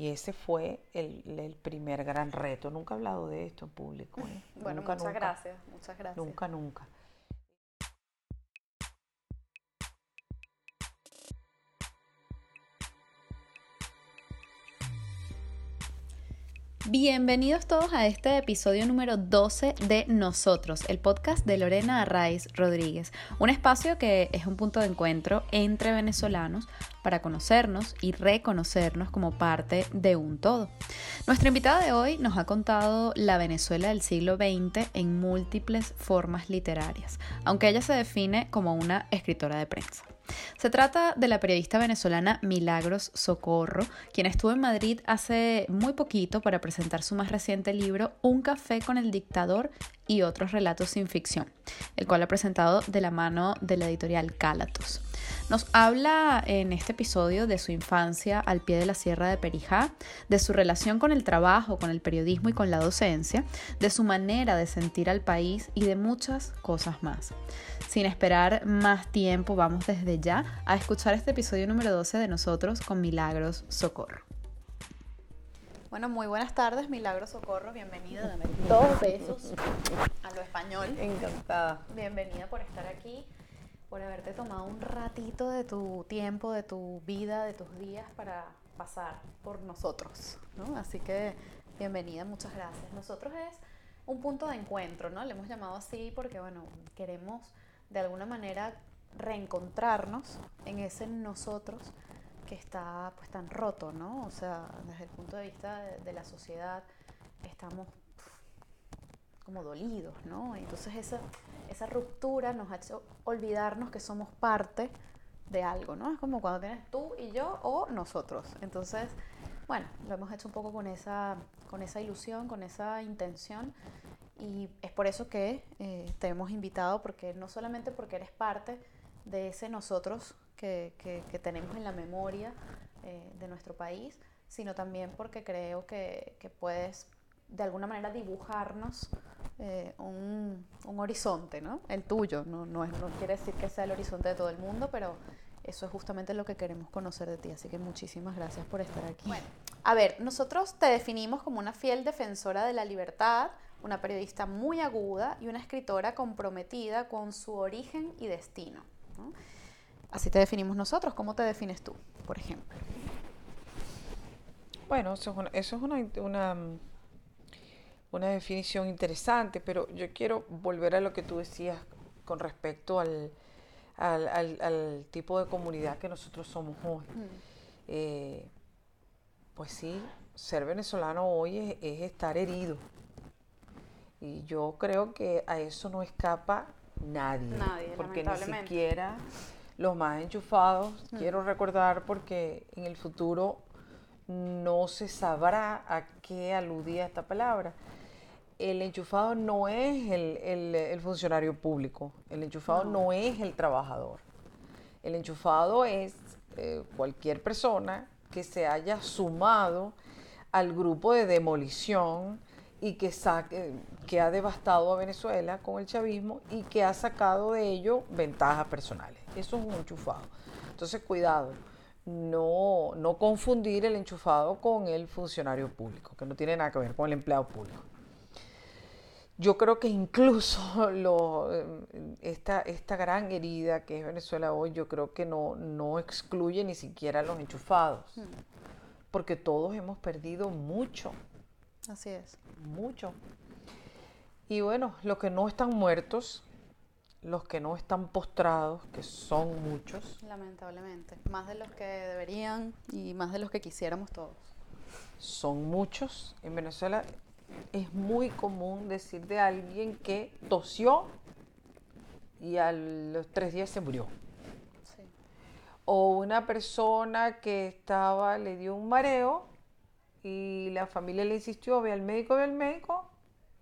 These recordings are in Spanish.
y ese fue el, primer gran reto. Nunca he hablado de esto en público. ¿eh? Bueno, muchas gracias, muchas gracias. Nunca, nunca. Bienvenidos todos a este episodio número 12 de Nosotros, el podcast de Lorena Arraiz Rodríguez, un espacio que es un punto de encuentro entre venezolanos para conocernos y reconocernos como parte de un todo. Nuestra invitada de hoy nos ha contado la Venezuela del siglo XX en múltiples formas literarias, aunque ella se define como una escritora de prensa. Se trata de la periodista venezolana Milagros Socorro, quien estuvo en Madrid hace muy poquito para presentar su más reciente libro Un café con el dictador y otros relatos sin ficción, el cual ha presentado de la mano de la editorial Cálatos. Nos habla en este episodio de su infancia al pie de la Sierra de Perijá, de su relación con el trabajo, con el periodismo y con la docencia, de su manera de sentir al país y de muchas cosas más. Sin esperar más tiempo, vamos desde ya a escuchar este episodio número 12 de nosotros con Milagros Socorro. Bueno, muy buenas tardes, Milagros Socorro, bienvenida, dame dos besos a lo español. Encantada. Bienvenida por estar aquí, por haberte tomado un ratito de tu tiempo, de tu vida, de tus días para pasar por nosotros, ¿no? Así que bienvenida, muchas gracias. Nosotros es un punto de encuentro, ¿no? Le hemos llamado así porque, bueno, queremos de alguna manera reencontrarnos en ese nosotros que está pues tan roto, ¿no? O sea, desde el punto de vista de, la sociedad estamos como dolidos, ¿no? Entonces esa, esa ruptura nos ha hecho olvidarnos que somos parte de algo, ¿no? Es como cuando tienes tú y yo o nosotros. Entonces, bueno, lo hemos hecho un poco con esa, con esa ilusión, con esa intención y es por eso que eh, te hemos invitado, porque no solamente porque eres parte de ese nosotros que, que, tenemos en la memoria eh, de nuestro país, sino también porque creo que, que puedes de alguna manera dibujarnos eh, un, un, horizonte, ¿no? El tuyo, no, no, no quiere decir que sea el horizonte de todo el mundo, pero eso es justamente lo que queremos conocer de ti, así que muchísimas gracias por estar aquí. Bueno, a ver, nosotros te definimos como una fiel defensora de la libertad, una periodista muy aguda y una escritora comprometida con su origen y destino. Así te definimos nosotros. ¿Cómo te defines tú, por ejemplo? Bueno, eso es una, una, definición interesante, pero yo quiero volver a lo que tú decías con respecto al, al, tipo de comunidad que nosotros somos hoy. Mm. Eh, pues sí, ser venezolano hoy es estar herido y yo creo que a eso no escapa nadie. Nadie, porque ni siquiera los más enchufados, mm. quiero recordar porque en el futuro no se sabrá a qué aludía esta palabra. El enchufado no es el, funcionario público, el enchufado no. es el trabajador. El enchufado es eh, cualquier persona que se haya sumado al grupo de demolición y que, saque, que ha devastado a Venezuela con el chavismo y que ha sacado de ello ventajas personales. Eso es un enchufado. Entonces, cuidado, no, no confundir el enchufado con el funcionario público, que no tiene nada que ver con el empleado público. Yo creo que incluso lo, esta, esta gran herida que es Venezuela hoy, yo creo que no, no excluye ni siquiera a los enchufados, hmm. porque todos hemos perdido mucho Así es. Mucho. Y bueno, los que no están muertos, los que no están postrados, que son muchos. Lamentablemente. Más de los que deberían y más de los que quisiéramos todos. Son muchos. En Venezuela es muy común decir de alguien que tosió y a los tres días se murió. Sí. O una persona que estaba, le dio un mareo y la familia le insistió, ve al médico, ve al médico,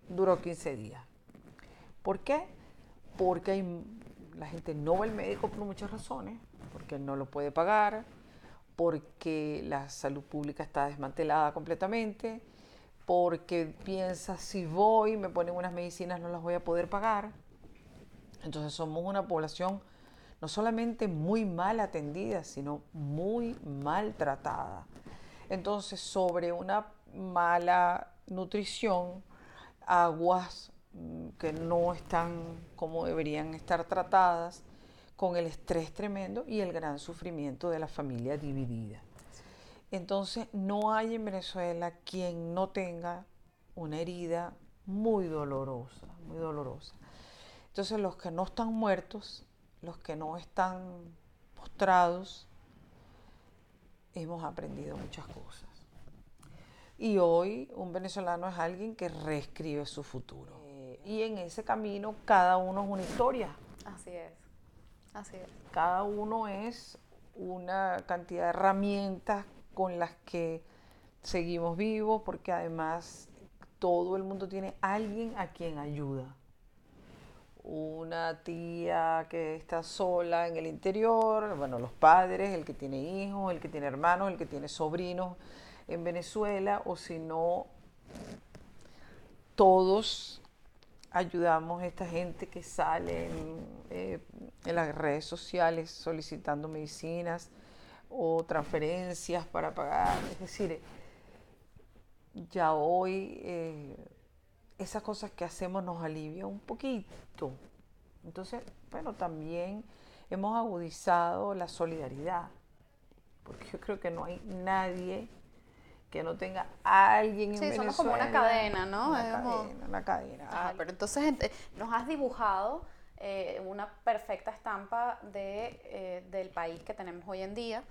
duró 15 días. ¿Por qué? Porque hay, la gente no va al médico por muchas razones, porque no lo puede pagar, porque la salud pública está desmantelada completamente, porque piensa si voy, me ponen unas medicinas, no las voy a poder pagar. Entonces somos una población no solamente muy mal atendida, sino muy maltratada Entonces, sobre una mala nutrición, aguas mm, que no están como deberían estar tratadas, con el estrés tremendo y el gran sufrimiento de la familia dividida. Entonces, no hay en Venezuela quien no tenga una herida muy dolorosa, muy dolorosa. Entonces, los que no están muertos, los que no están postrados, hemos aprendido muchas cosas. Y hoy un venezolano es alguien que reescribe su futuro. Eh, y en ese camino cada uno es una historia. Así es. Así es. Cada uno es una cantidad de herramientas con las que seguimos vivos, porque además todo el mundo tiene alguien a quien ayuda. Una tía que está sola en el interior, bueno, los padres, el que tiene hijos, el que tiene hermanos, el que tiene sobrinos en Venezuela, o si no, todos ayudamos a esta gente que sale en, eh, en las redes sociales solicitando medicinas o transferencias para pagar. Es decir, ya hoy eh, esas cosas que hacemos nos alivian un poquito. Entonces, bueno, también hemos agudizado la solidaridad, porque yo creo que no hay nadie que no tenga alguien en Sí, Venezuela. somos como una cadena, ¿no? Una Es como- cadena, una cadena. Ajá, pero entonces ent- nos has dibujado eh, una perfecta estampa de, eh, del país que tenemos hoy en día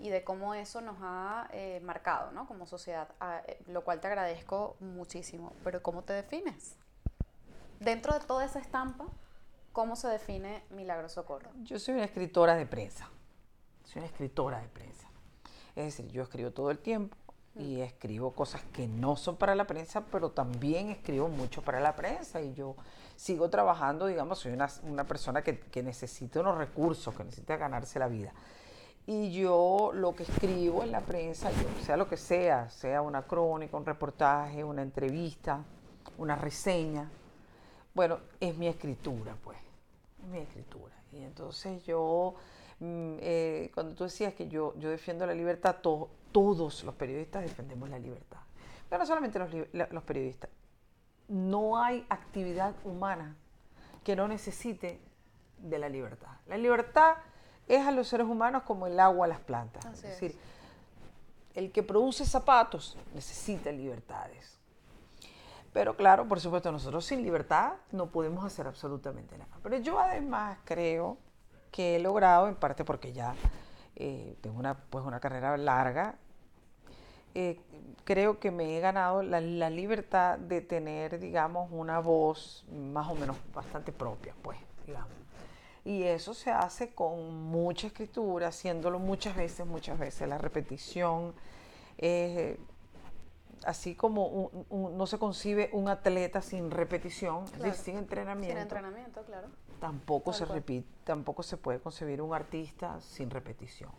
y de cómo eso nos ha eh, marcado, ¿no? Como sociedad, ah, eh, lo cual te agradezco muchísimo. Pero ¿cómo te defines? Dentro de toda esa estampa, ¿cómo se define Milagro Socorro? Yo soy una escritora de prensa. Soy una escritora de prensa. Es decir, yo escribo todo el tiempo y escribo cosas que no son para la prensa, pero también escribo mucho para la prensa y yo sigo trabajando, digamos, soy una, una persona que, que necesita unos recursos, que necesita ganarse la vida. Y yo lo que escribo en la prensa, sea lo que sea, sea una crónica, un reportaje, una entrevista, una reseña, bueno, es mi escritura, pues, es mi escritura. Y entonces yo, mm, eh, cuando tú decías que yo, yo defiendo la libertad, to- todos los periodistas defendemos la libertad. Pero no solamente los, periodistas. No hay actividad humana que no necesite de la libertad. La libertad es a los seres humanos como el agua a las plantas. Así es es. decir, el que produce zapatos necesita libertades. Pero claro, por supuesto, nosotros sin libertad no podemos hacer absolutamente nada. Pero yo además creo que he logrado, en parte porque ya eh, tengo una, pues una carrera larga, eh, creo que me he ganado la, la libertad de tener, digamos, una voz más o menos bastante propia, pues, digamos. Y eso se hace con mucha escritura, haciéndolo muchas veces, muchas veces. La repetición, eh, así como un- un- no se concibe un atleta sin repetición, es decir, Claro. sin entrenamiento, Sin entrenamiento, claro. tampoco Tal se cual. repite, tampoco se puede concebir un artista sin repetición.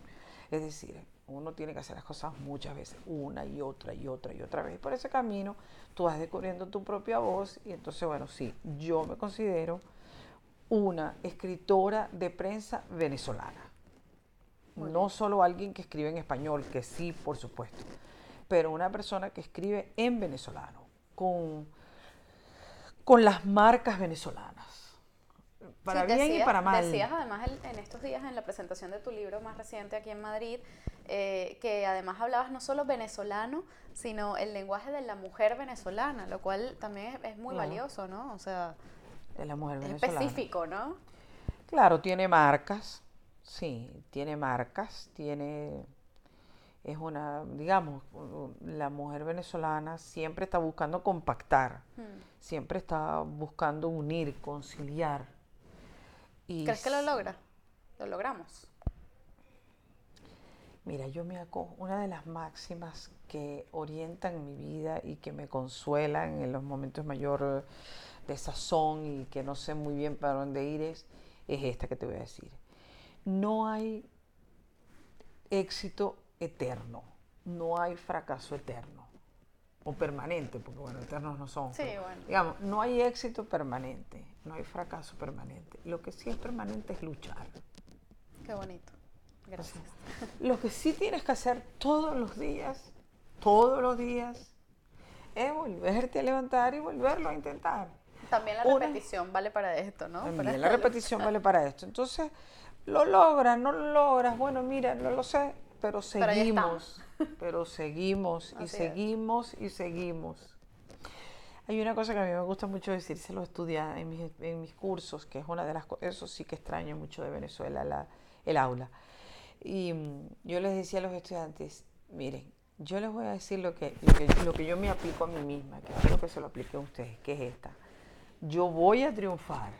Es decir, uno tiene que hacer las cosas muchas veces, una y otra y otra y otra vez. Por ese camino tú vas descubriendo tu propia voz y entonces, bueno, sí, yo me considero una escritora de prensa venezolana. Muy No solo alguien que escribe en español, que sí, por supuesto, pero una persona que escribe en venezolano, con, con las marcas venezolanas. Para Sí, bien y decías- para mal. Decías además el- en estos días en la presentación de tu libro más reciente aquí en Madrid, eh, que además hablabas no solo venezolano, sino el lenguaje de la mujer venezolana, lo cual también es, es muy Claro. valioso, ¿no? O sea, de la mujer es venezolana. específico, ¿no? Claro, tiene marcas, sí, tiene marcas, tiene, es una, digamos, la mujer venezolana siempre está buscando compactar, Hmm. siempre está buscando unir, conciliar. Y ¿Crees que lo logra? Lo logramos. Mira, yo me acojo, una de las máximas que orientan mi vida y que me consuelan en los momentos mayor desazón y que no sé muy bien para dónde ir es, es esta que te voy a decir. No hay éxito eterno, no hay fracaso eterno o permanente, porque bueno, eternos no son. Sí, pero, bueno. Digamos, no hay éxito permanente, no hay fracaso permanente. Lo que sí es permanente es luchar. Qué bonito. Gracias. Lo que sí tienes que hacer todos los días todos los días es volverte a levantar y volverlo a intentar. También la repetición vale para esto, ¿no? También la repetición vale para esto. Entonces, lo logras, no lo logras, bueno, mira, no lo sé, pero seguimos, pero, seguimos y seguimos y seguimos. Hay una cosa que a mí me gusta mucho decírselo estudiar en mis, en mis cursos, que es una de las cosas, eso sí que extraño mucho de Venezuela, la, el aula. Y mm, yo les decía a los estudiantes, miren, yo les voy a decir lo que, lo que, lo que yo me aplico a mí misma, que quiero que se lo aplique a ustedes, que es esta. Yo voy a triunfar,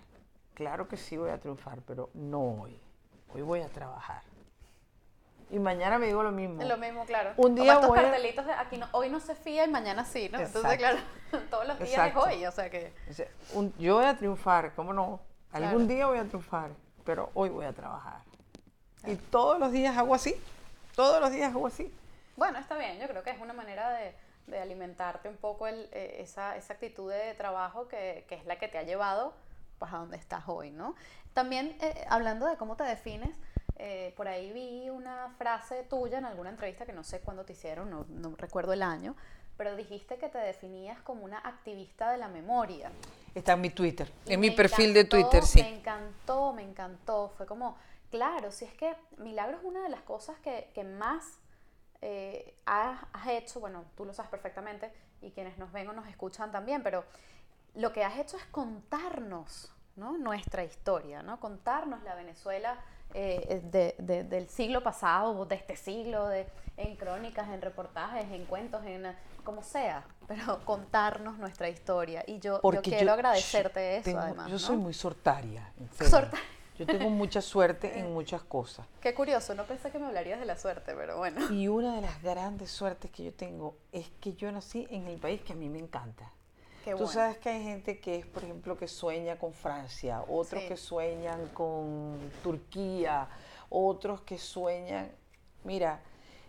claro que sí voy a triunfar, pero no hoy. Hoy voy a trabajar. Y mañana me digo lo mismo. Lo mismo, claro. Un día Como estos voy cartelitos de aquí no, hoy no se fía y mañana sí, ¿no? Entonces, claro, todos los días Exacto. es hoy, o sea que... Un- yo voy a triunfar, ¿cómo no? Algún día voy a triunfar, pero hoy voy a trabajar. Y todos los días hago así. Todos los días hago así. Bueno, está bien, yo creo que es una manera de, de alimentarte un poco el, eh, esa, esa actitud de trabajo que, que es la que te ha llevado pues, a donde estás hoy, ¿no? También, eh, hablando de cómo te defines, eh, por ahí vi una frase tuya en alguna entrevista que no sé cuándo te hicieron, no, no recuerdo el año, pero dijiste que te definías como una activista de la memoria. Está en mi Twitter, Y en mi perfil de Twitter, sí. Me encantó, me encantó. Fue como, claro, si es que Milagro es una de las cosas que, que más eh, has, has hecho, bueno, tú lo sabes perfectamente y quienes nos ven o nos escuchan también, pero lo que has hecho es contarnos ¿no? nuestra historia, ¿no? contarnos la Venezuela eh, de- de- del siglo pasado, de este siglo, de, en crónicas, en reportajes, en cuentos, en eh, como sea, pero contarnos nuestra historia. Y yo, yo quiero yo- agradecerte eso tengo- además. Yo ¿no? soy muy sortaria. en serio. Sortaria. Yo tengo mucha suerte en muchas cosas. Qué curioso, no pensé que me hablarías de la suerte, pero bueno. Y una de las grandes suertes que yo tengo es que yo nací en el país que a mí me encanta. Qué Tú bueno. sabes que hay gente que es, por ejemplo, que sueña con Francia, otros Sí. que sueñan con Turquía, otros que sueñan... Mira,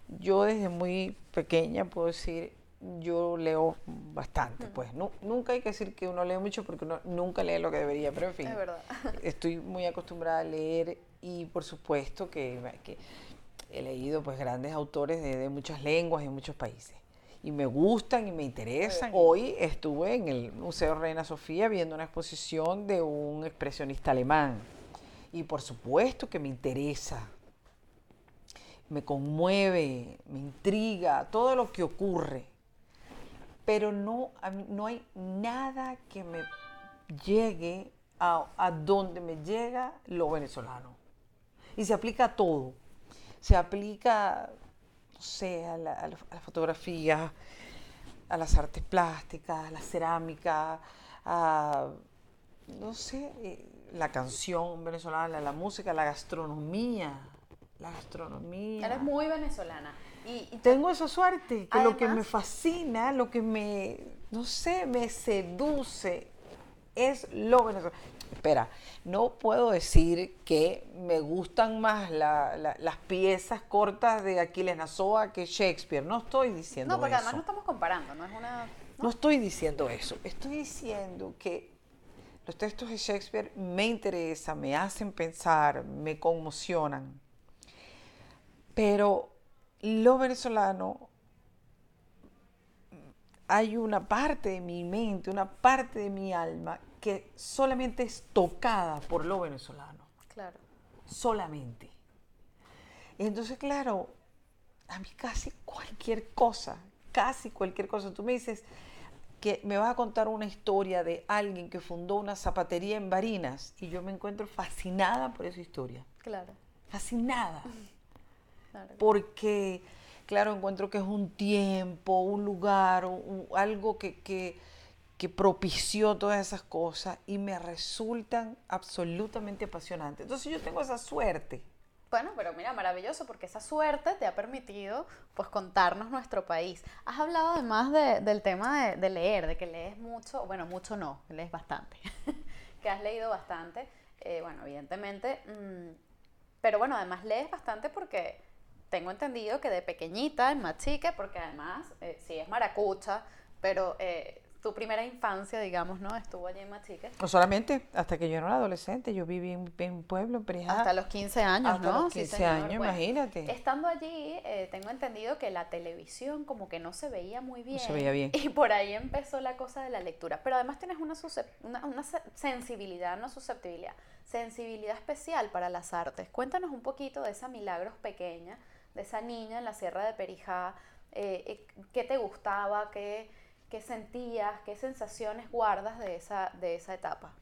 yo desde muy pequeña puedo decir, yo leo bastante, pues. Nu- nunca hay que decir que uno lee mucho porque uno nunca lee lo que debería, pero en fin. Es verdad. Estoy muy acostumbrada a leer y por supuesto que, que he leído pues grandes autores de, de muchas lenguas y de muchos países. Y me gustan y me interesan. Hoy estuve en el Museo Reina Sofía viendo una exposición de un expresionista alemán. Y por supuesto que me interesa, me conmueve, me intriga todo lo que ocurre. Pero no, no hay nada que me llegue a, a donde me llega lo venezolano. Y se aplica a todo. Se aplica, no sé, a la, a la- fotografía, a las artes plásticas, a la cerámica, a, no sé, eh, la canción venezolana, la música, la gastronomía. La gastronomía. Eres muy venezolana. Y, y Tengo esa suerte, que lo que me fascina, lo que me, no sé, me seduce es lo venezolano. Espera, no puedo decir que me gustan más la- la- las piezas cortas de Aquiles Nazoa que Shakespeare. No estoy diciendo no, porque eso. además no estamos comparando, no es una... No estoy diciendo eso, estoy diciendo que los textos de Shakespeare me interesan, me hacen pensar, me conmocionan. Pero lo venezolano, hay una parte de mi mente, una parte de mi alma que solamente es tocada por lo venezolano Claro. solamente. Entonces, claro, a mí casi cualquier cosa, casi cualquier cosa, tú me dices que me vas a contar una historia de alguien que fundó una zapatería en Barinas y yo me encuentro fascinada por esa historia, Claro. fascinada, claro. porque, claro, encuentro que es un tiempo, un lugar, un- algo que, que, propició todas esas cosas y me resultan absolutamente apasionantes. Entonces yo tengo esa suerte. Bueno, pero mira, maravilloso, porque esa suerte te ha permitido pues contarnos nuestro país. Has hablado además de- del tema de, leer, de que lees mucho, bueno, mucho no, lees bastante, que has leído bastante, eh, bueno, evidentemente, mm, pero bueno, además lees bastante porque tengo entendido que de pequeñita, en chica, porque además, eh, sí es maracucha, pero eh, tu primera infancia, digamos, ¿no? Estuvo allí en Machique. No solamente, hasta que yo era adolescente, yo viví en, un pueblo, en Perijá. Hasta los 15 años, hasta ¿no? los 15 años, imagínate. Estando allí, eh, tengo entendido que la televisión como que no se veía muy bien. No se veía bien. Y por ahí empezó la cosa de la lectura. Pero además tienes una, una, una sensibilidad, no susceptibilidad, sensibilidad especial para las artes. Cuéntanos un poquito de esa Milagros pequeña, de esa niña en la Sierra de Perijá. Eh, eh, ¿Qué te gustaba? ¿Qué ¿Qué sentías? ¿Qué sensaciones guardas de esa, de esa etapa?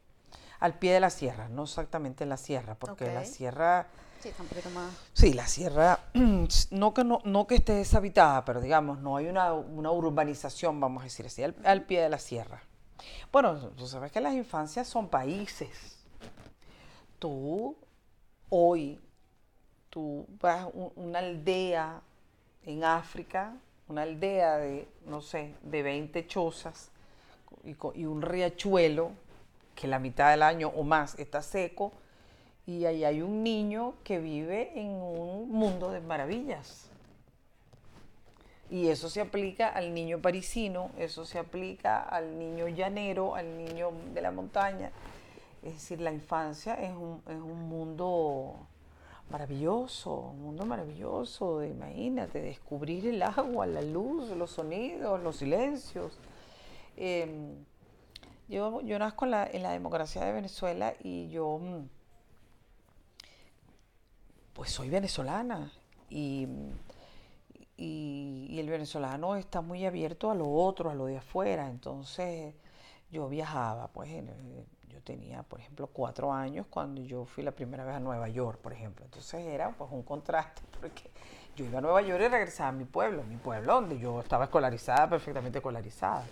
Al pie de la sierra, no exactamente en la sierra, porque la sierra... Sí, está un poquito más... Sí, la sierra, no que, no, que esté deshabitada, pero digamos, no hay una, urbanización, vamos a decir así, al, pie de la sierra. Bueno, tú sabes que las infancias son países. Tú, hoy, tú vas a una aldea en África, una aldea de, no sé, de 20 chozas y, un riachuelo que la mitad del año o más está seco y ahí hay un niño que vive en un mundo de maravillas. Y eso se aplica al niño parisino, eso se aplica al niño llanero, al niño de la montaña. Es decir, la infancia es un, es un mundo maravilloso, un mundo maravilloso, imagínate, descubrir el agua, la luz, los sonidos, los silencios. Em, yo, yo nazco en la, en la, democracia de Venezuela y yo mm, pues soy venezolana y, y, el venezolano está muy abierto a lo otro, a lo de afuera, entonces yo viajaba, pues tenía, por ejemplo, cuatro años cuando yo fui la primera vez a Nueva York, por ejemplo. Entonces era pues un contraste porque yo iba a Nueva York y regresaba a mi pueblo, mi pueblo donde yo estaba escolarizada, perfectamente escolarizada.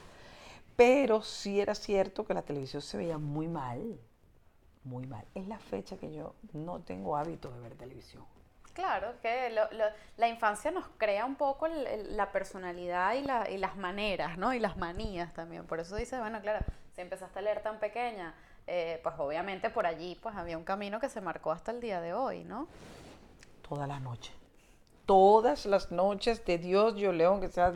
Pero sí era cierto que la televisión se veía muy mal, muy mal. Es la fecha que yo no tengo hábito de ver televisión. Claro, que la infancia nos crea un poco la personalidad y, y, las maneras, ¿no? Y las manías también. Por eso dice, bueno, claro, si empezaste a leer tan pequeña, eh, pues obviamente por allí pues había un camino que se marcó hasta el día de hoy, ¿no? Todas las noches. Todas las noches de Dios yo leo aunque sea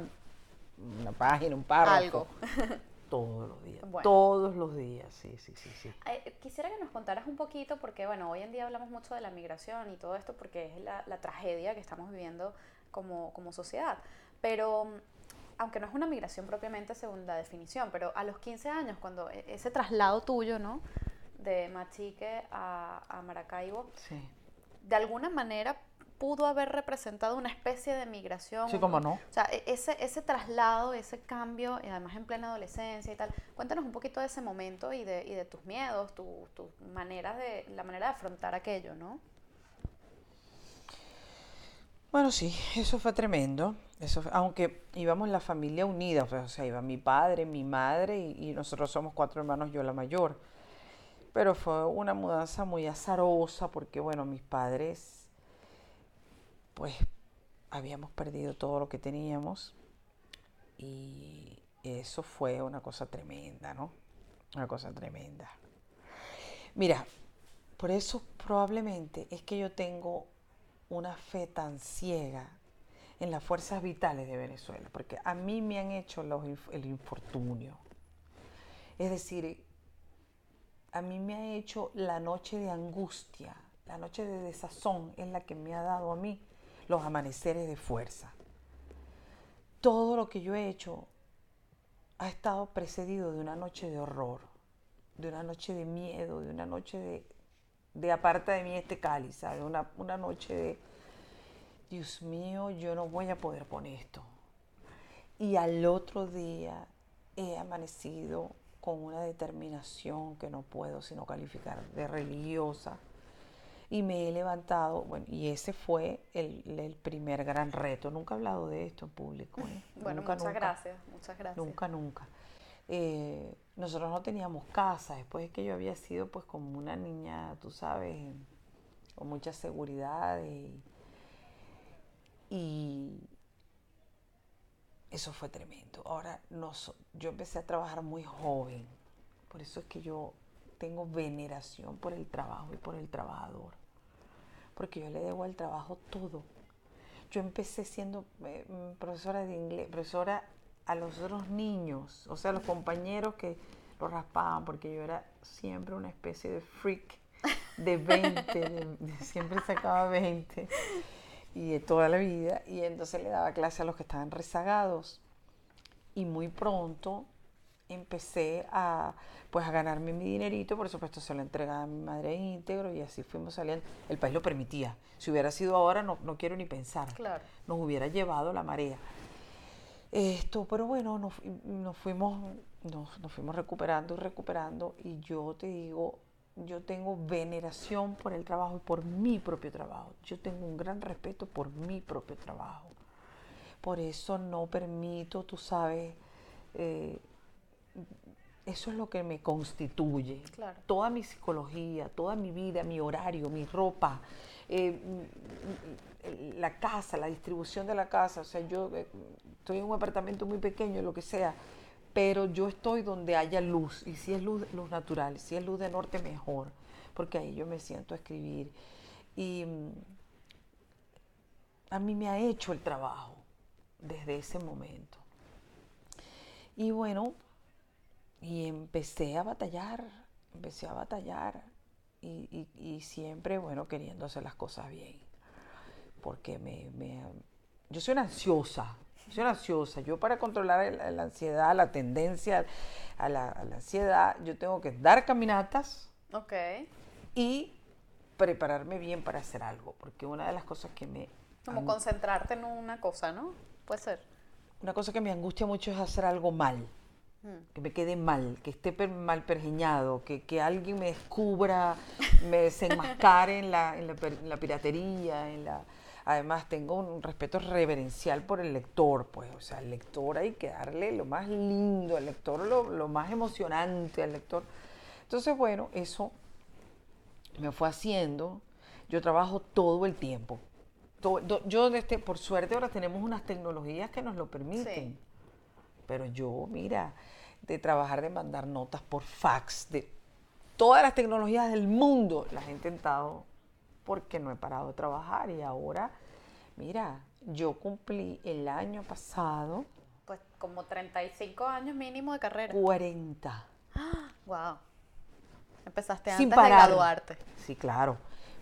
una página, un párrafo. Algo. Todos los días. Todos los días, sí, sí, sí, sí. Eh, quisiera que nos contaras un poquito, porque bueno, hoy en día hablamos mucho de la migración y todo esto porque es la, la tragedia que estamos viviendo como, como sociedad. Pero aunque no es una migración propiamente según la definición, pero a los 15 años, cuando e, ese traslado tuyo, ¿no? De Machique a, Maracaibo, de alguna manera pudo haber representado una especie de migración. Sí, cómo no. O sea, e, ese, ese traslado, ese cambio, y además en plena adolescencia y tal. Cuéntanos un poquito de ese momento y de, y de tus miedos, tu, tu manera de, la manera de afrontar aquello, ¿no? Bueno, sí, eso fue tremendo. Eso aunque íbamos la familia unida, o sea, iba mi padre, mi madre y, nosotros somos cuatro hermanos, yo la mayor. Pero fue una mudanza muy azarosa porque, bueno, mis padres, pues, habíamos perdido todo lo que teníamos y eso fue una cosa tremenda, ¿no? Una cosa tremenda. Mira, por eso probablemente es que yo tengo una fe tan ciega en las fuerzas vitales de Venezuela, porque a mí me han hecho el infortunio. Es decir, a mí me ha hecho la noche de angustia, la noche de desazón es la que me ha dado a mí los amaneceres de fuerza. Todo lo que yo he hecho ha estado precedido de una noche de horror, de una noche de miedo, de una noche de, de aparta de mí este cáliz, ¿sabes? Una, una noche de, Dios mío, yo no voy a poder poner esto. Y al otro día he amanecido con una determinación que no puedo sino calificar de religiosa. Y me he levantado, bueno, y ese fue el, primer gran reto. Nunca he hablado de esto en público. ¿eh? Bueno, muchas gracias, muchas gracias. Nunca, nunca. Eh, nosotros no teníamos casa, después de que yo había sido pues como una niña, tú sabes, con mucha seguridad y, y eso fue tremendo. Ahora no yo empecé a trabajar muy joven, por eso es que yo tengo veneración por el trabajo y por el trabajador, porque yo le debo al trabajo todo. Yo empecé siendo eh, profesora de inglés, profesora a los otros niños, o sea, los compañeros que lo raspaban, porque yo era siempre una especie de freak de 20, siempre sacaba 20 y de toda la vida, y entonces le daba clase a los que estaban rezagados. Y muy pronto empecé a, pues, a ganarme mi dinerito, por supuesto se lo entregaba a mi madre íntegro y así fuimos saliendo. El país lo permitía. Si hubiera sido ahora, no, no quiero ni pensar. Claro. Nos hubiera llevado la marea. Esto, pero bueno, nos, nos fuimos, nos, nos fuimos recuperando y recuperando y yo te digo, yo tengo veneración por el trabajo y por mi propio trabajo. Yo tengo un gran respeto por mi propio trabajo. Por eso no permito, tú sabes, eh, eso es lo que me constituye. Claro. Toda mi psicología, toda mi vida, mi horario, mi ropa, eh, la casa, la distribución de la casa. O sea, yo eh, estoy en un apartamento muy pequeño, lo que sea, pero yo estoy donde haya luz. Y si es luz, luz natural, si es luz de norte, mejor, porque ahí yo me siento a escribir. Y mm, a mí me ha hecho el trabajo desde ese momento. Y bueno, y empecé a batallar, empecé a batallar y, y, y siempre, bueno, queriendo hacer las cosas bien. Porque me, me, yo soy una ansiosa, soy una ansiosa. Yo para controlar la, la ansiedad, la tendencia a la, a la, ansiedad, yo tengo que dar caminatas Ok. y prepararme bien para hacer algo. Porque una de las cosas que me... Como concentrarte en una cosa, ¿no? Puede ser. Una cosa que me angustia mucho es hacer algo mal. Mm. que me quede mal, que esté per- mal pergeñado, que, que alguien me descubra, me desenmascare en la, en la, en la piratería, en la... Además tengo un respeto reverencial por el lector, pues, o sea, al lector hay que darle lo más lindo, al lector lo, lo más emocionante, al lector. Entonces, bueno, eso me fue haciendo. Yo trabajo todo el tiempo. Todo- yo, este, por suerte, ahora tenemos unas tecnologías que nos lo permiten. Pero yo, mira, de trabajar, de mandar notas por fax, de todas las tecnologías del mundo, las he intentado porque no he parado de trabajar. Y ahora, mira, yo cumplí el año pasado Pues como 35 años mínimo de carrera. 40. Wow. Empezaste sin antes de graduarte. Sí, claro.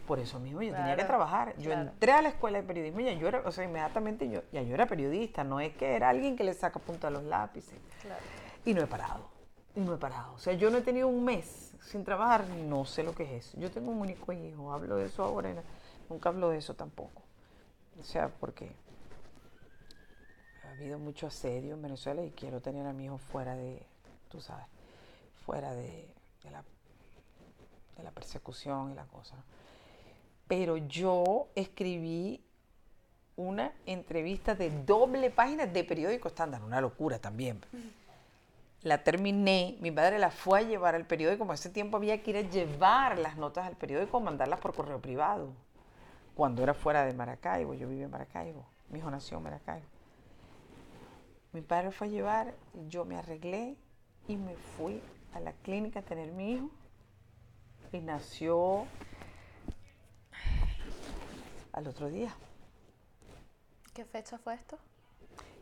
Por eso mismo yo tenía que trabajar. Yo claro. entré a la escuela de periodismo y ya yo era, o sea, inmediatamente yo, ya yo era periodista, no es que era alguien que le saca punta a los lápices. Claro. Y no he parado. No he parado. O sea, yo no he tenido un mes sin trabajar, no sé lo que es eso. Yo tengo un único hijo, hablo de eso ahora, nunca hablo de eso tampoco. O sea, porque ha habido mucho asedio en Venezuela y quiero tener a mi hijo fuera de, tú sabes, fuera de, de la, de la persecución y la cosa. Pero yo escribí una entrevista de doble página de periódico estándar, una locura también. La terminé, mi padre la fue a llevar al periódico, como ese tiempo había que ir a llevar las notas al periódico o mandarlas por correo privado. Cuando era fuera de Maracaibo, yo vivía en Maracaibo, mi hijo nació en Maracaibo. Mi padre fue a llevar, yo me arreglé y me fui a la clínica a tener mi hijo. Y nació al otro día, ¿Qué fecha fue esto?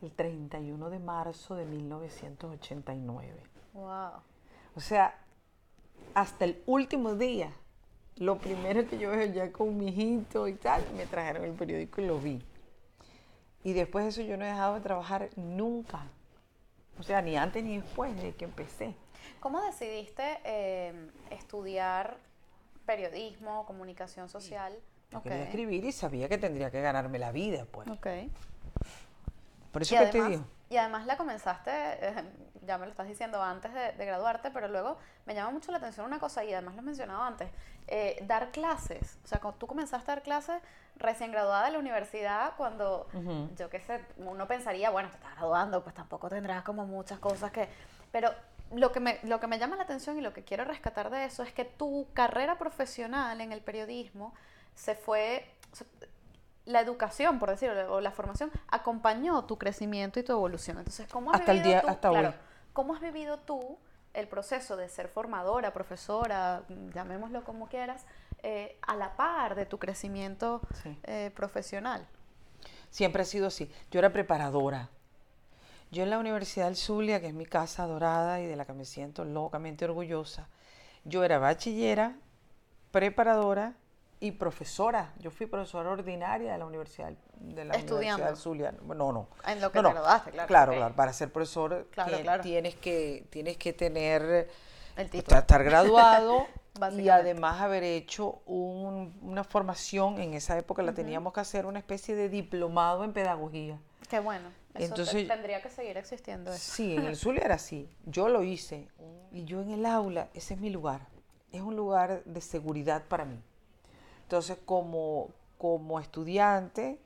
El 31 de marzo de 1989. Wow. O sea, hasta el último día, lo primero que yo veo ya con mi hijito y tal, me trajeron el periódico y lo vi. Y después de eso yo no he dejado de trabajar nunca. O sea, ni antes ni después de que empecé. ¿Cómo decidiste eh, estudiar periodismo, comunicación social? Yo Ok. quería escribir y sabía que tendría que ganarme la vida, pues. Ok. Por eso y, que te además, digo. y además la comenzaste, eh, ya me lo estás diciendo antes de, de graduarte, pero luego me llama mucho la atención una cosa, y además lo he mencionado antes, eh, dar clases. O sea, cuando tú comenzaste a dar clases recién graduada de la universidad, cuando yo qué sé, uno pensaría, bueno, te estás graduando, pues tampoco tendrás como muchas cosas que... Pero lo que, me, lo que me llama la atención y lo que quiero rescatar de eso es que tu carrera profesional en el periodismo se fue... o sea, la educación, por decirlo, o la formación, acompañó tu crecimiento y tu evolución. Entonces, ¿cómo has Hasta el vivido día- tú, hasta hoy. claro, ¿cómo has vivido tú el proceso de ser formadora, profesora, mm, llamémoslo como quieras, eh, a la par de tu crecimiento Sí. eh, profesional? Siempre ha sido así. Yo era preparadora. Yo en la Universidad del Zulia, que es mi casa dorada y de la que me siento locamente orgullosa, yo era bachillera, preparadora y profesora. Yo fui profesora ordinaria de la Universidad, de la Universidad del Zulia. No, no. En lo que te graduaste, claro. Claro, claro. Para ser profesor Tienes, que, tienes que tener... El título. Estar graduado y además haber hecho una formación, en esa época la teníamos que hacer, una especie de diplomado en pedagogía. Qué bueno. Entonces, tendría que seguir existiendo eso. Sí, en el Zulia era así. Yo lo hice. Y yo en el aula, ese es mi lugar. Es un lugar de seguridad para mí. Entonces, como, como estudiante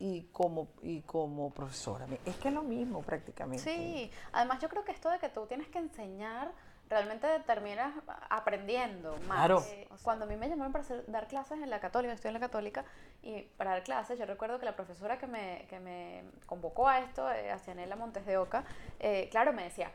y como, y como profesora, es que es lo mismo prácticamente. Sí, además yo creo que esto de que tú tienes que enseñar realmente terminas aprendiendo más. Claro. Eh, cuando a mí me llamaron para dar clases en la católica, estoy en la católica, y para dar clases, yo recuerdo que la profesora que me, que me convocó a esto, eh, Asianela Montes de Oca, eh, claro, me decía,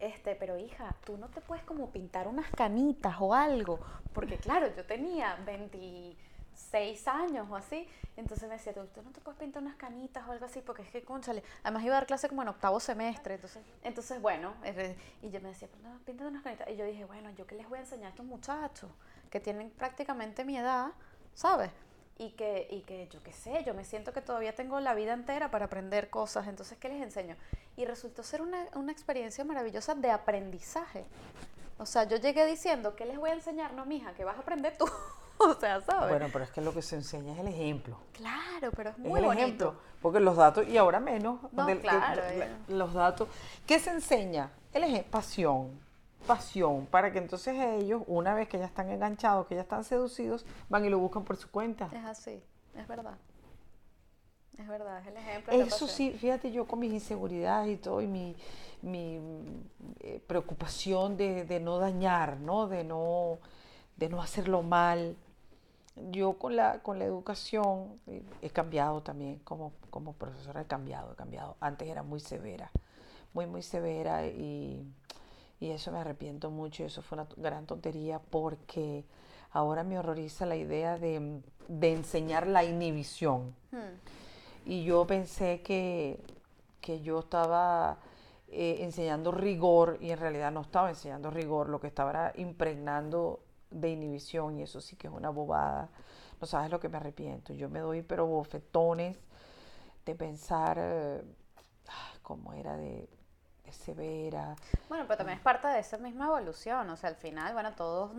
este, pero hija, tú no te puedes como pintar unas canitas o algo, porque claro, yo tenía 20 seis años o así. Entonces me decía, ¿tú, no te puedes pintar unas canitas o algo así? Porque es que, conchale, además iba a dar clase como en octavo semestre. Entonces, entonces bueno, y yo me decía, pues no, píntate unas canitas. Y yo dije, bueno, ¿yo qué les voy a enseñar a estos muchachos que tienen prácticamente mi edad, ¿sabes? Y que, y que yo qué sé, yo me siento que todavía tengo la vida entera para aprender cosas, entonces, ¿qué les enseño? Y resultó ser una, una experiencia maravillosa de aprendizaje. O sea, yo llegué diciendo, ¿qué les voy a enseñar? No, mija, que vas a aprender tú. o sea, ¿sabes? Bueno, pero es que lo que se enseña es el ejemplo. Claro, pero es muy es el Ejemplo, porque los datos, y ahora menos, claro, los datos. ¿Qué se enseña? El ejemplo, pasión, pasión, para que entonces ellos, una vez que ya están enganchados, que ya están seducidos, van y lo buscan por su cuenta. Es así, es verdad. Es verdad, es el ejemplo. Eso sí, fíjate yo con mis inseguridades y todo, y mi, mi eh, preocupación de, de, no dañar, ¿no? De no, de no hacerlo mal, yo con la, con la educación eh, he cambiado también, como, como profesora he cambiado, he cambiado. Antes era muy severa, muy, muy severa y, eso me arrepiento mucho y eso fue una gran tontería porque ahora me horroriza la idea de, enseñar la inhibición. Hmm. Y yo pensé que, yo estaba eh, enseñando rigor y en realidad no estaba enseñando rigor, lo que estaba era impregnando de inhibición y eso sí que es una bobada. No sabes lo que me arrepiento. Yo me doy pero bofetones de pensar eh, cómo era de, severa. Bueno, pero también es parte de esa misma evolución. O sea, al final, bueno, todos,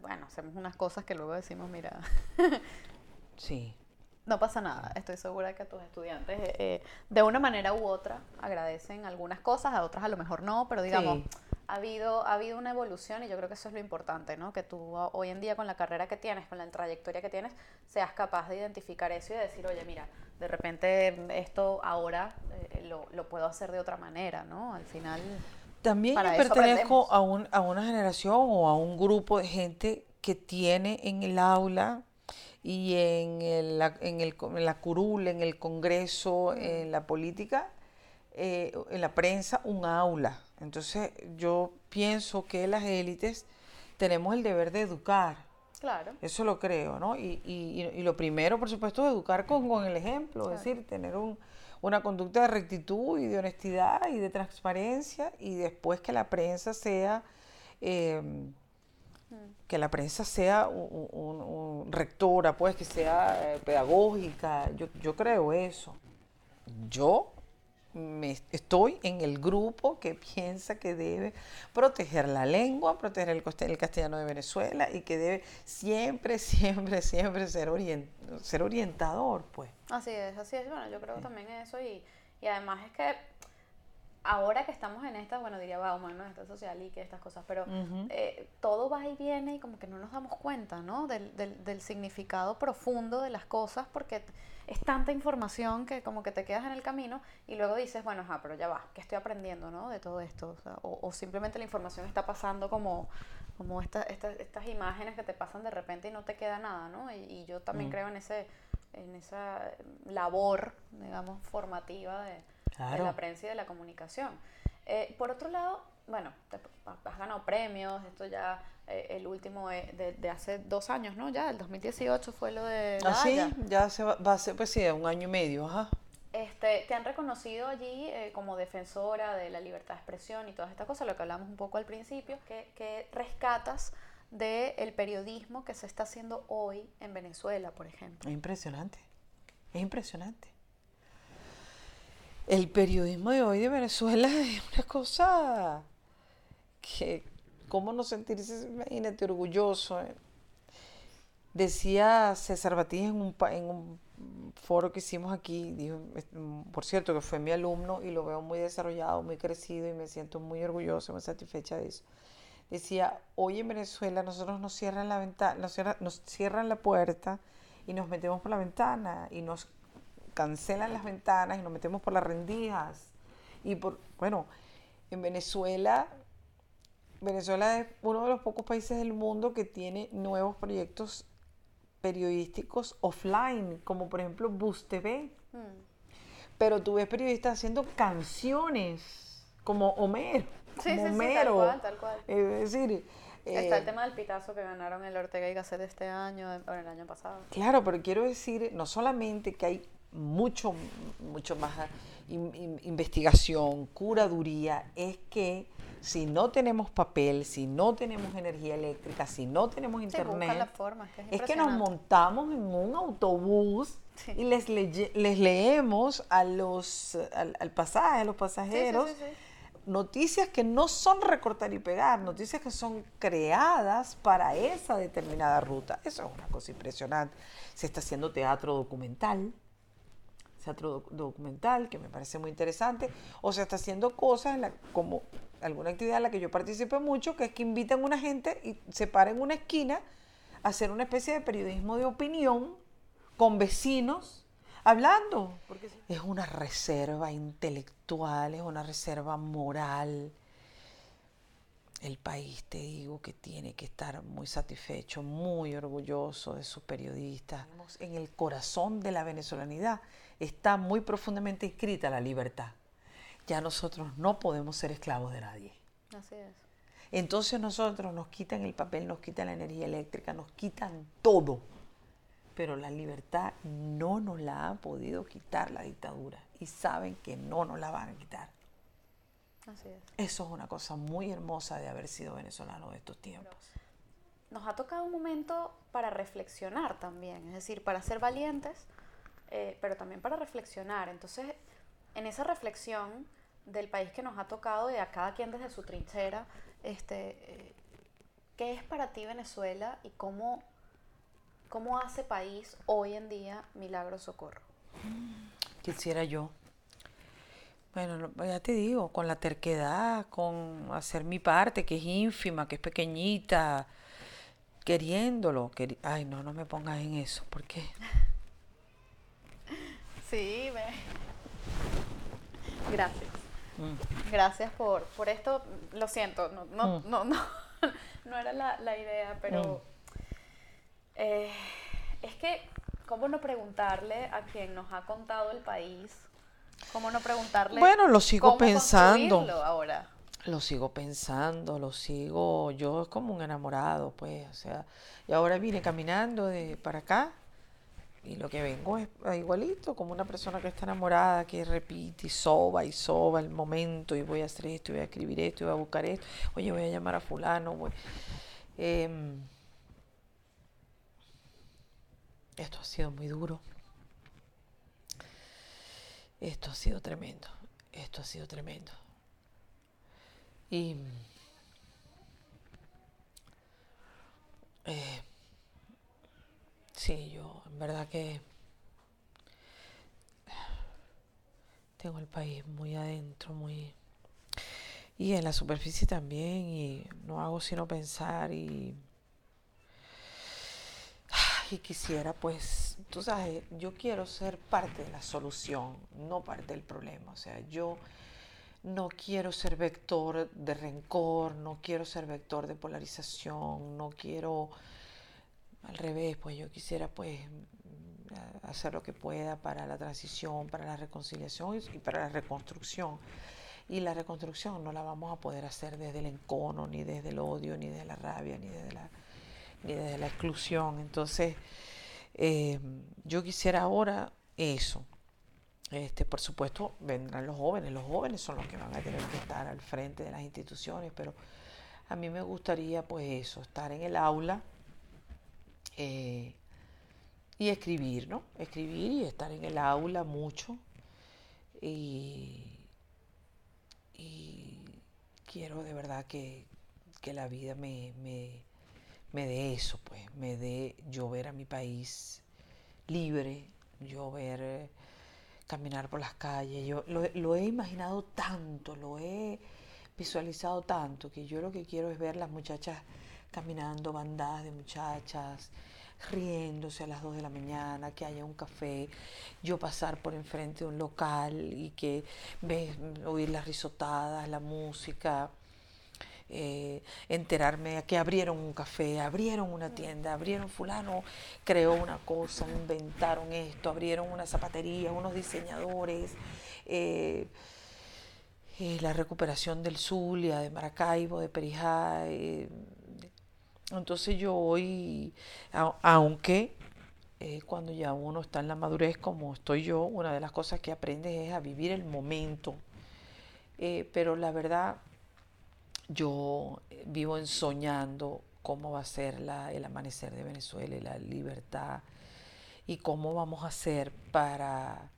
bueno, hacemos unas cosas que luego decimos, mira. sí. No pasa nada, estoy segura que tus estudiantes eh, eh, de una manera u otra agradecen algunas cosas, a otras a lo mejor no, pero digamos, ha habido, ha habido una evolución y yo creo que eso es lo importante, ¿no? Que tú hoy en día con la carrera que tienes, con la trayectoria que tienes, seas capaz de identificar eso y de decir, oye, mira, de repente esto ahora eh, lo, lo, puedo hacer de otra manera, ¿no? Al final... También yo pertenezco a, un, a una generación o a un grupo de gente que tiene en el aula y en, el, en, el, en la curul, en el congreso, en la política, eh, en la prensa, un aula entonces yo pienso que las élites tenemos el deber de educar. Claro. Eso lo creo, ¿no? Y, y, lo primero, por supuesto, es educar con, con el ejemplo, es decir, tener un, una conducta de rectitud y de honestidad y de transparencia y después que la prensa sea... Mm. que la prensa sea un, rectora, pues que sea eh, pedagógica, yo, yo creo eso. Yo me estoy en el grupo que piensa que debe proteger la lengua, proteger el, castellano de Venezuela y que debe siempre, siempre, siempre ser, ser orientador, pues. Así es, así es. Bueno, yo creo también eso y, y además es que ahora que estamos en esta, bueno, diría Bauman, ¿no? Esta social y que estas cosas, pero eh, todo va y viene y como que no nos damos cuenta, ¿no? Del, del, del significado profundo de las cosas porque es tanta información que como que te quedas en el camino y luego dices, bueno, ajá, pero ya va, ¿qué estoy aprendiendo ¿no? de todo esto? O, simplemente la información está pasando como, como estas imágenes que te pasan de repente y no te queda nada, ¿no? Y, yo también mm. creo en, ese, en esa labor, digamos, formativa de, la prensa y de la comunicación. Eh, por otro lado, bueno, has ganado premios, esto ya eh, el último de, de, hace dos años, ¿no? Ya, el 2018 fue lo de... ah, sí, ya se va, a ser, pues sí, un año y medio, ajá. Este, te han reconocido allí eh, como defensora de la libertad de expresión y todas estas cosas, lo que hablamos un poco al principio, que, rescatas del periodismo que se está haciendo hoy en Venezuela, por ejemplo. Es impresionante, es impresionante. El periodismo de hoy de Venezuela es una cosa que, ¿cómo no sentirse, imagínate, orgulloso? Eh? Decía César Batís en un, en un foro que hicimos aquí, dijo, por cierto, que fue mi alumno y lo veo muy desarrollado, muy crecido y me siento muy orgulloso, muy satisfecha de eso. Decía, hoy en Venezuela nosotros nos cierran la ventana, nos, nos cierran la puerta y nos metemos por la ventana y nos cancelan las ventanas y nos metemos por las rendijas. Y por, bueno, en Venezuela, Venezuela es uno de los pocos países del mundo que tiene nuevos proyectos periodísticos offline, como por ejemplo Bus TV. Mm. Pero tú ves periodistas haciendo canciones, como Homero. Sí, como sí, tal cual, tal cual. Es decir... Está el eh, tema del pitazo que ganaron el Ortega y Gasset este año, o el año pasado. Claro, pero quiero decir, no solamente que hay mucho, mucho más investigación, curaduría, es que si no tenemos papel, si no tenemos energía eléctrica, si no tenemos internet, es, que nos montamos en un autobús y les, les leemos a los, al, pasaje, a los pasajeros, noticias que no son recortar y pegar, noticias que son creadas para esa determinada ruta. Eso es una cosa impresionante. Se está haciendo teatro documental teatro documental, que me parece muy interesante, o se está haciendo cosas como alguna actividad en la que yo participo mucho, que es que invitan a una gente y se paran en una esquina a hacer una especie de periodismo de opinión con vecinos hablando. Es una reserva intelectual, es una reserva moral. El país, te digo, que tiene que estar muy satisfecho, muy orgulloso de sus periodistas. En el corazón de la venezolanidad está muy profundamente inscrita la libertad. Ya nosotros no podemos ser esclavos de nadie. Así es. Entonces nosotros nos quitan el papel, nos quitan la energía eléctrica, nos quitan todo. Pero la libertad no nos la ha podido quitar la dictadura y saben que no nos la van a quitar. Así es. Eso es una cosa muy hermosa de haber sido venezolano de estos tiempos. Nos ha tocado un momento para reflexionar también, es decir, para ser valientes, eh, pero también para reflexionar. Entonces, en esa reflexión del país que nos ha tocado y a cada quien desde su trinchera, este, eh, ¿qué es para ti Venezuela y cómo, cómo hace país hoy en día Milagro Socorro? Quisiera yo. Bueno, ya te digo, con la terquedad, con hacer mi parte, que es ínfima, que es pequeñita, queriéndolo. Ay, no, no me pongas en eso, ¿por qué? Sí, me... Gracias. Mm. Gracias por, por esto. Lo siento, no, no, mm. no, no, no, era la, la idea, pero mm. eh, es que, ¿cómo no preguntarle a quien nos ha contado el país? ¿Cómo no preguntarle? Bueno, lo sigo pensando. ahora? Lo sigo pensando, lo sigo. Yo es como un enamorado, pues. O sea, y ahora vine caminando de para acá y lo que vengo es igualito, como una persona que está enamorada, que repite y soba y soba el momento y voy a hacer esto, y voy a escribir esto, y voy a buscar esto, oye, voy a llamar a fulano. Em, esto ha sido muy duro. Esto ha sido tremendo. Esto ha sido tremendo. Y... Eh, Sí, yo en verdad que tengo el país muy adentro, muy... Y en la superficie también, y no hago sino pensar y... Quisiera, pues, tú sabes, yo quiero ser parte de la solución, no parte del problema. O sea, yo no quiero ser vector de rencor, no quiero ser vector de polarización, no quiero al revés, pues yo quisiera pues mm, hacer lo que pueda para la transición, para la reconciliación y para la reconstrucción. Y la reconstrucción no la vamos a poder hacer desde el encono, ni desde el odio, ni desde la rabia, ni desde la, ni desde la exclusión. Entonces, eh, yo quisiera ahora eso, Este, por supuesto, vendrán los jóvenes. Los jóvenes son los que van a tener que estar al frente de las instituciones, pero a mí me gustaría, pues eso, estar en el aula eh, y escribir, ¿no? Escribir y estar en el aula mucho. Y, quiero de verdad que, la vida me, me dé eso, pues, me dé yo ver a mi país libre, yo ver eh, caminar por las calles. Yo lo, he imaginado tanto, lo he visualizado tanto, que yo lo que quiero es ver las muchachas caminando, bandadas de muchachas, riéndose a las 2 de la mañana, que haya un café, yo pasar por enfrente de un local y que ve, oír las risotadas, la música, eh, enterarme que abrieron un café, abrieron una tienda, abrieron fulano, creó una cosa, inventaron esto, abrieron una zapatería, unos diseñadores, eh, eh, la recuperación del Zulia, de Maracaibo, de Perijá. entonces yo hoy, aunque cuando ya uno está en la madurez como estoy yo, una de las cosas que aprendes es a vivir el momento. pero la verdad, yo eh, vivo ensoñando cómo va a ser el amanecer de Venezuela y la libertad y cómo vamos a hacer para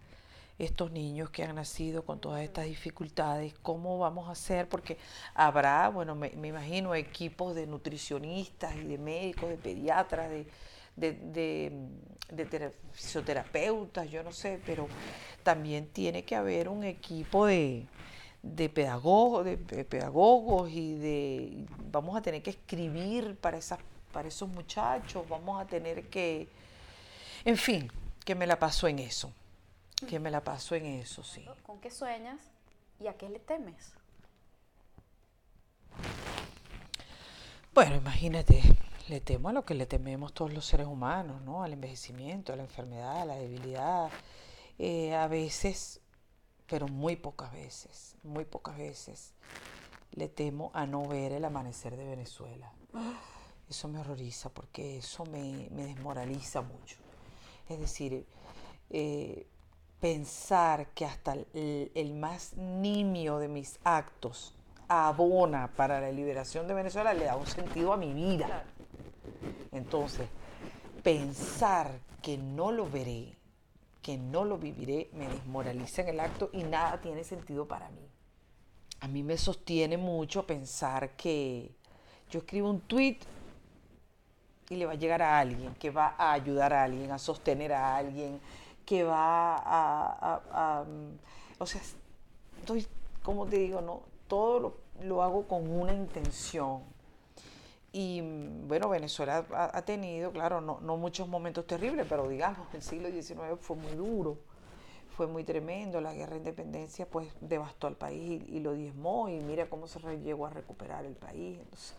estos niños que han nacido con todas estas dificultades, cómo vamos a hacer, porque habrá, bueno, me, imagino equipos de nutricionistas y de médicos, de pediatras, de, de fisioterapeutas, yo no sé, pero también tiene que haber un equipo de, de, pedagogos, de, pedagogos y de vamos a tener que escribir para, esas, para esos muchachos, vamos a tener que, en fin, que me la paso en eso, que me la paso en eso, sí. ¿Con qué sueñas y a qué le temes? Bueno, imagínate, le temo a lo que le tememos todos los seres humanos, ¿no? Al envejecimiento, a la enfermedad, a la debilidad. Eh, a veces pero muy pocas veces, muy pocas veces le temo a no ver el amanecer de Venezuela. Eso me horroriza porque eso me, desmoraliza mucho. Es decir, eh, pensar que hasta el, más nimio de mis actos abona para la liberación de Venezuela le da un sentido a mi vida. Entonces, pensar que no lo veré, que no lo viviré, me desmoraliza en el acto y nada tiene sentido para mí. A mí me sostiene mucho pensar que yo escribo un tweet y le va a llegar a alguien, que va a ayudar a alguien, a sostener a alguien, que va a... Mm, o sea, estoy, como te digo, no, todo lo, lo hago con una intención y bueno, Venezuela ha, tenido, claro, no, no, muchos momentos terribles, pero digamos, el siglo XIX fue muy duro, fue muy tremendo, la guerra de independencia pues devastó al país y, lo diezmó y mira cómo se llegó a recuperar el país. Entonces,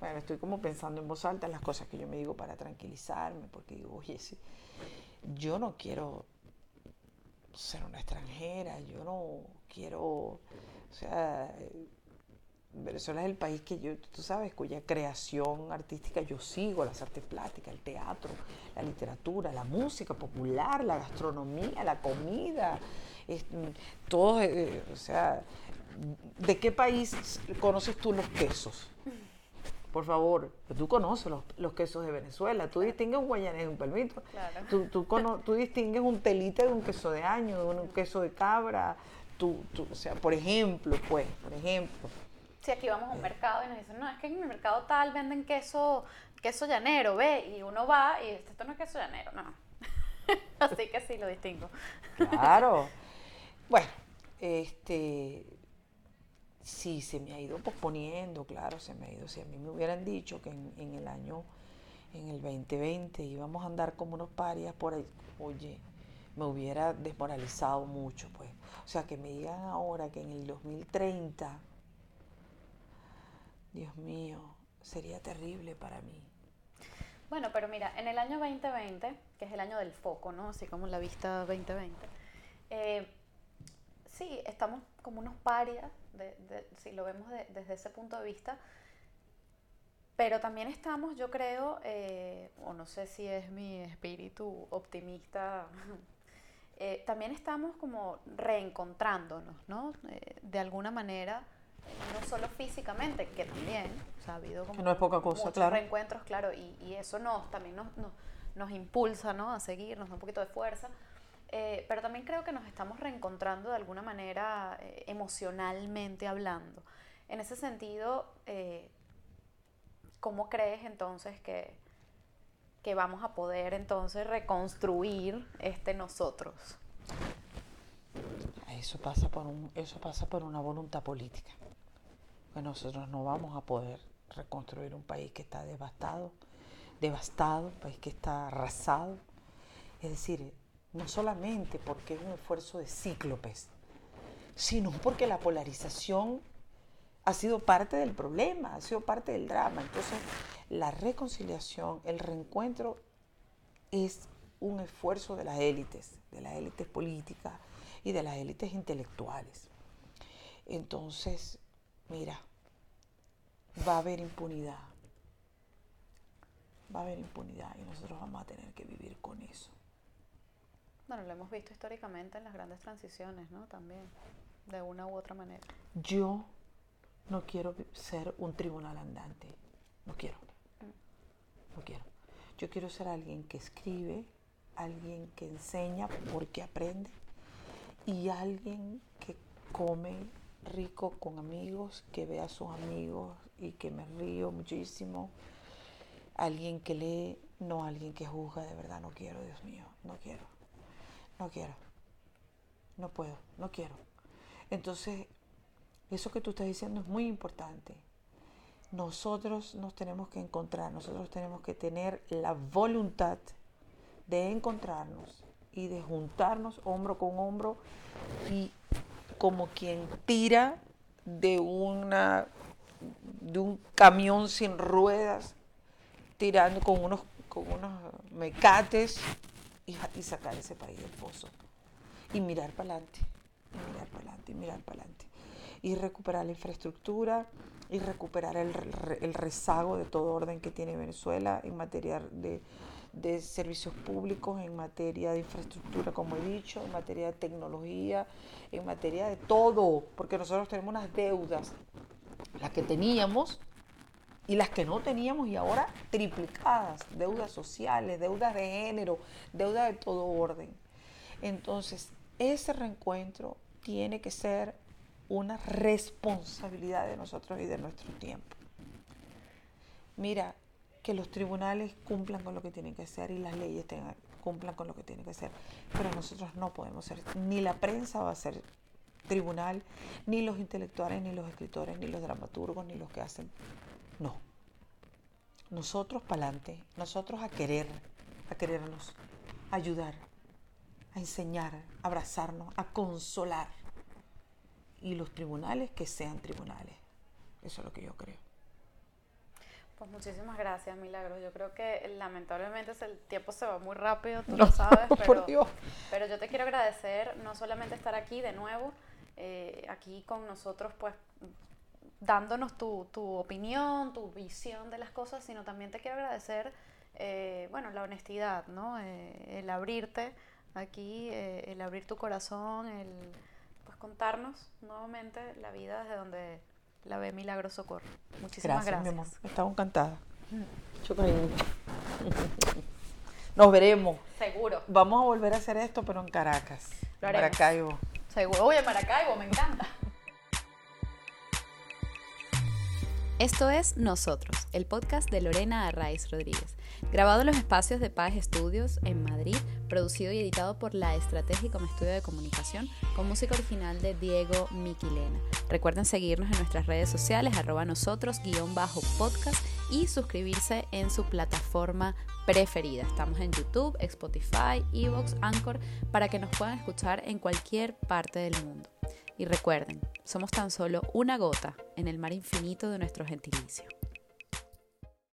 bueno, estoy como pensando en voz alta en las cosas que yo me digo para tranquilizarme, porque digo, oye, sí, yo no quiero ser una extranjera, yo no quiero, o sea, Venezuela es el país que yo, tú sabes, cuya creación artística yo sigo, las artes plásticas, el teatro, la literatura, la música popular, la gastronomía, la comida, todo, eh, o sea, ¿de qué país conoces tú los quesos? Por favor, tú conoces los, quesos de Venezuela, tú distingues un guayanés de un palmito, tú, tú, tú, distingues un telite de un queso de año, de un queso de cabra, tú, tú, o sea, por ejemplo, pues, por ejemplo, si aquí vamos a un mercado y nos dicen, no, es que en el mercado tal venden queso, queso llanero, ve, y uno va y dice, esto no es queso llanero, no. Así que sí, lo distingo. Claro. Bueno, este, sí, se me ha ido posponiendo, claro, se me ha ido. Si a mí me hubieran dicho que en, en el año, en el 2020 íbamos a andar como unos parias por ahí, oye, me hubiera desmoralizado mucho, pues. O sea, que me digan ahora que en el 2030 Dios mío, sería terrible para mí. Bueno, pero mira, en el año 2020, que es el año del foco, ¿no? Así como la vista 2020, eh, sí, estamos como unos parias, si lo vemos desde ese punto de vista, pero también estamos, yo creo, eh, o no sé si es mi espíritu optimista, eh, también estamos como reencontrándonos, ¿no? De alguna manera, no solo físicamente, que también, o sea, ha habido como no es poca cosa, muchos claro. reencuentros, claro, y, y eso nos, también nos, nos, nos impulsa, ¿no? A seguir, nos da un poquito de fuerza. Eh, pero también creo que nos estamos reencontrando de alguna manera eh, emocionalmente hablando. En ese sentido, eh, ¿cómo crees entonces que, que vamos a poder entonces reconstruir este nosotros? Eso pasa por un, eso pasa por una voluntad política. Nosotros no vamos a poder reconstruir un país que está devastado, devastado, un país que está arrasado. Es decir, no solamente porque es un esfuerzo de cíclopes, sino porque la polarización ha sido parte del problema, ha sido parte del drama. Entonces, la reconciliación, el reencuentro es un esfuerzo de las élites, de las élites políticas y de las élites intelectuales. Entonces, mira, va a haber impunidad, va a haber impunidad y nosotros vamos a tener que vivir con eso. Bueno, lo hemos visto históricamente en las grandes transiciones, ¿no? También, de una u otra manera. Yo no quiero ser un tribunal andante, no quiero, no quiero. Yo quiero ser alguien que escribe, alguien que enseña porque aprende y alguien que come rico con amigos, que ve a sus amigos y que me río muchísimo. Alguien que lee, no alguien que juzga, de verdad no quiero, Dios mío, no quiero. No quiero. No puedo, no quiero. Entonces, eso que tú estás diciendo es muy importante. Nosotros nos tenemos que encontrar, nosotros tenemos que tener la voluntad de encontrarnos y de juntarnos hombro con hombro y como quien tira de una de un camión sin ruedas tirando con unos con unos mecates y, y sacar ese país del pozo. Y mirar para adelante y mirar para adelante y mirar para adelante y recuperar la infraestructura y recuperar el, el, rezago de todo orden que tiene Venezuela en materia de, de, servicios públicos, en materia de infraestructura, como he dicho, en materia de tecnología, en materia de todo, porque nosotros tenemos unas deudas, las que teníamos y las que no teníamos y ahora triplicadas, deudas sociales, deudas de género, deudas de todo orden. Entonces, ese reencuentro tiene que ser una responsabilidad de nosotros y de nuestro tiempo. Mira, que los tribunales cumplan con lo que tienen que hacer y las leyes cumplan con lo que tienen que hacer, pero nosotros no podemos ser, ni la prensa va a ser tribunal, ni los intelectuales, ni los escritores, ni los dramaturgos, ni los que hacen. No. Nosotros para adelante, nosotros a querer, a querernos, a ayudar, a enseñar, a abrazarnos, a consolar y los tribunales que sean tribunales. Eso es lo que yo creo. Pues muchísimas gracias, Milagro. Yo creo que lamentablemente el tiempo se va muy rápido, tú no, lo sabes, pero, por Dios. pero yo te quiero agradecer no solamente estar aquí de nuevo, eh, aquí con nosotros, pues dándonos tu, tu, opinión, tu visión de las cosas, sino también te quiero agradecer, eh, bueno, la honestidad, ¿no? Eh, el abrirte aquí, eh, el abrir tu corazón, el contarnos nuevamente la vida desde donde la ve Milagro Socorro. Muchísimas gracias. gracias. Mi amor. Estaba encantada. Mucho cariño. Nos veremos. Seguro. Vamos a volver a hacer esto, pero en Caracas. Lo haremos. Maracaibo. Seguro. Oye, Maracaibo, me encanta. Esto es Nosotros, el podcast de Lorena Arraiz Rodríguez, grabado en los espacios de Paz Estudios en Madrid, producido y editado por La Estrategia como estudio de comunicación, con música original de Diego Miquilena. Recuerden seguirnos en nuestras redes sociales, arroba nosotros, guion bajo podcast, y suscribirse en su plataforma preferida. Estamos en YouTube, Spotify, Evox, Anchor, para que nos puedan escuchar en cualquier parte del mundo. Y recuerden, somos tan solo una gota en el mar infinito de nuestro gentilicio.